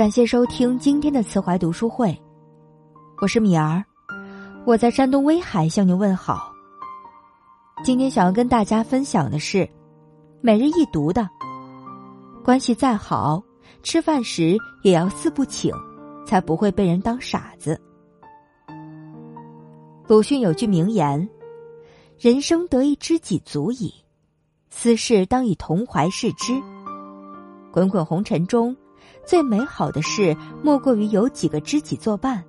感谢收听今天的慈怀读书会，我是米儿，我在山东威海向您问好。今天想要跟大家分享的是每日一读的，关系再好，吃饭时也要四不请，才不会被人当傻子。鲁迅有句名言：“人生得一知己足矣，私事当以同怀视之。”滚滚红尘中。最美好的事，莫过于有几个知己作伴，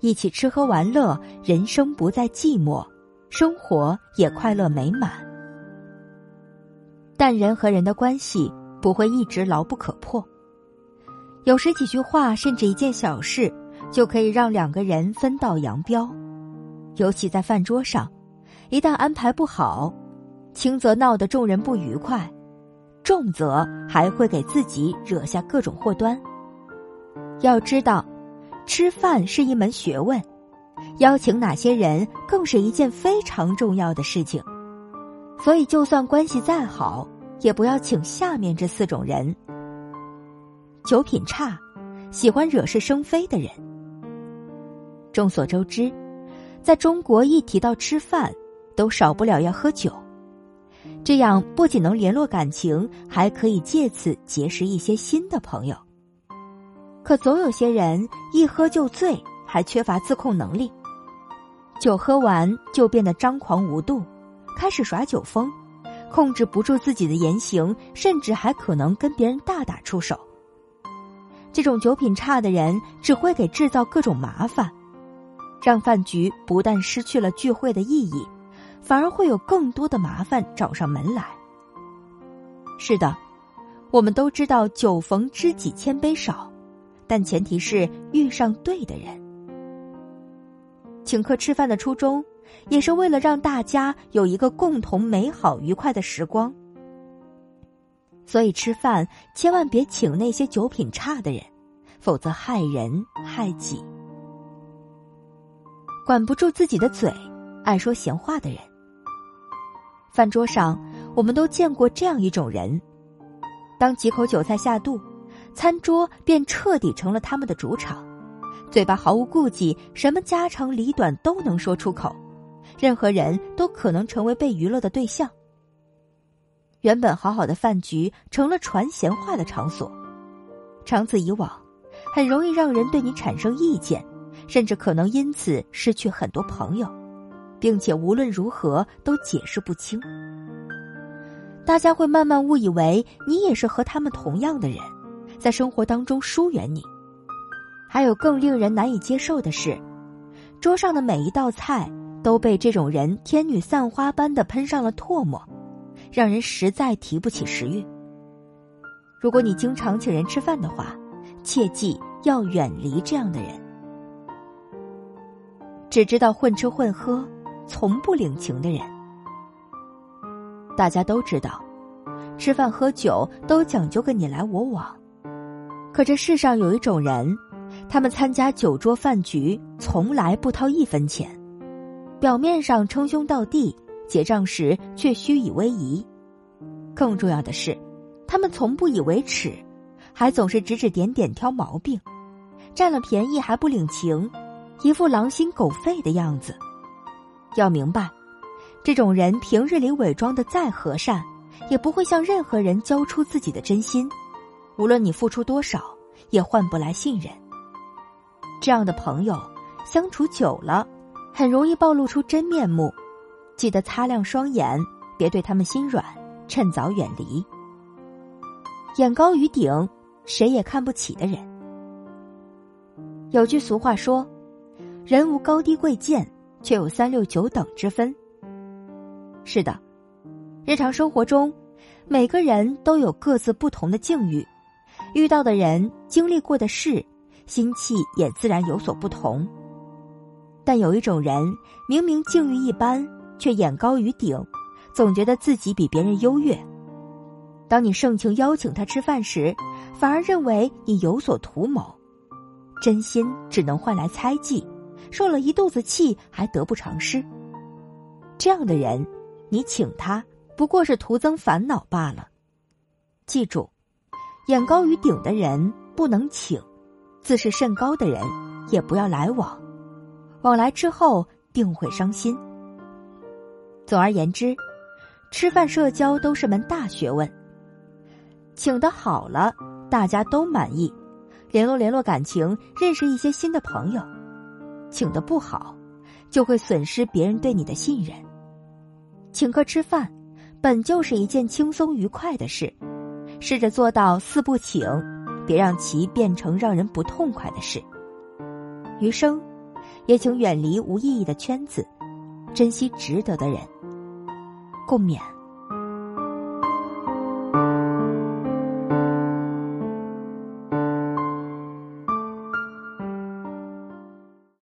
一起吃喝玩乐，人生不再寂寞，生活也快乐美满。但人和人的关系不会一直牢不可破，有时几句话，甚至一件小事，就可以让两个人分道扬镳。尤其在饭桌上，一旦安排不好，轻则闹得众人不愉快。重则还会给自己惹下各种祸端。要知道，吃饭是一门学问，邀请哪些人更是一件非常重要的事情。所以，就算关系再好，也不要请下面这四种人：酒品差、喜欢惹是生非的人。众所周知，在中国一提到吃饭，都少不了要喝酒。这样不仅能联络感情，还可以借此结识一些新的朋友。可总有些人一喝就醉，还缺乏自控能力，酒喝完就变得张狂无度，开始耍酒疯，控制不住自己的言行，甚至还可能跟别人大打出手。这种酒品差的人只会给制造各种麻烦，让饭局不但失去了聚会的意义。反而会有更多的麻烦找上门来。是的，我们都知道“酒逢知己千杯少”，但前提是遇上对的人。请客吃饭的初衷，也是为了让大家有一个共同美好愉快的时光。所以吃饭千万别请那些酒品差的人，否则害人害己。管不住自己的嘴，爱说闲话的人。饭桌上，我们都见过这样一种人：当几口酒菜下肚，餐桌便彻底成了他们的主场，嘴巴毫无顾忌，什么家长里短都能说出口，任何人都可能成为被娱乐的对象。原本好好的饭局成了传闲话的场所，长此以往，很容易让人对你产生意见，甚至可能因此失去很多朋友。并且无论如何都解释不清，大家会慢慢误以为你也是和他们同样的人，在生活当中疏远你。还有更令人难以接受的是，桌上的每一道菜都被这种人天女散花般的喷上了唾沫，让人实在提不起食欲。如果你经常请人吃饭的话，切记要远离这样的人，只知道混吃混喝。从不领情的人，大家都知道，吃饭喝酒都讲究个你来我往。可这世上有一种人，他们参加酒桌饭局从来不掏一分钱，表面上称兄道弟，结账时却虚以威仪。更重要的是，他们从不以为耻，还总是指指点点挑毛病，占了便宜还不领情，一副狼心狗肺的样子。要明白，这种人平日里伪装的再和善，也不会向任何人交出自己的真心。无论你付出多少，也换不来信任。这样的朋友相处久了，很容易暴露出真面目。记得擦亮双眼，别对他们心软，趁早远离。眼高于顶，谁也看不起的人。有句俗话说：“人无高低贵贱。”却有三六九等之分。是的，日常生活中，每个人都有各自不同的境遇，遇到的人、经历过的事，心气也自然有所不同。但有一种人，明明境遇一般，却眼高于顶，总觉得自己比别人优越。当你盛情邀请他吃饭时，反而认为你有所图谋，真心只能换来猜忌。受了一肚子气，还得不偿失。这样的人，你请他不过是徒增烦恼罢了。记住，眼高于顶的人不能请，自视甚高的人也不要来往，往来之后定会伤心。总而言之，吃饭社交都是门大学问。请的好了，大家都满意，联络联络感情，认识一些新的朋友；请的不好，就会损失别人对你的信任。请客吃饭，本就是一件轻松愉快的事，试着做到四不请，别让其变成让人不痛快的事。余生，也请远离无意义的圈子，珍惜值得的人。共勉。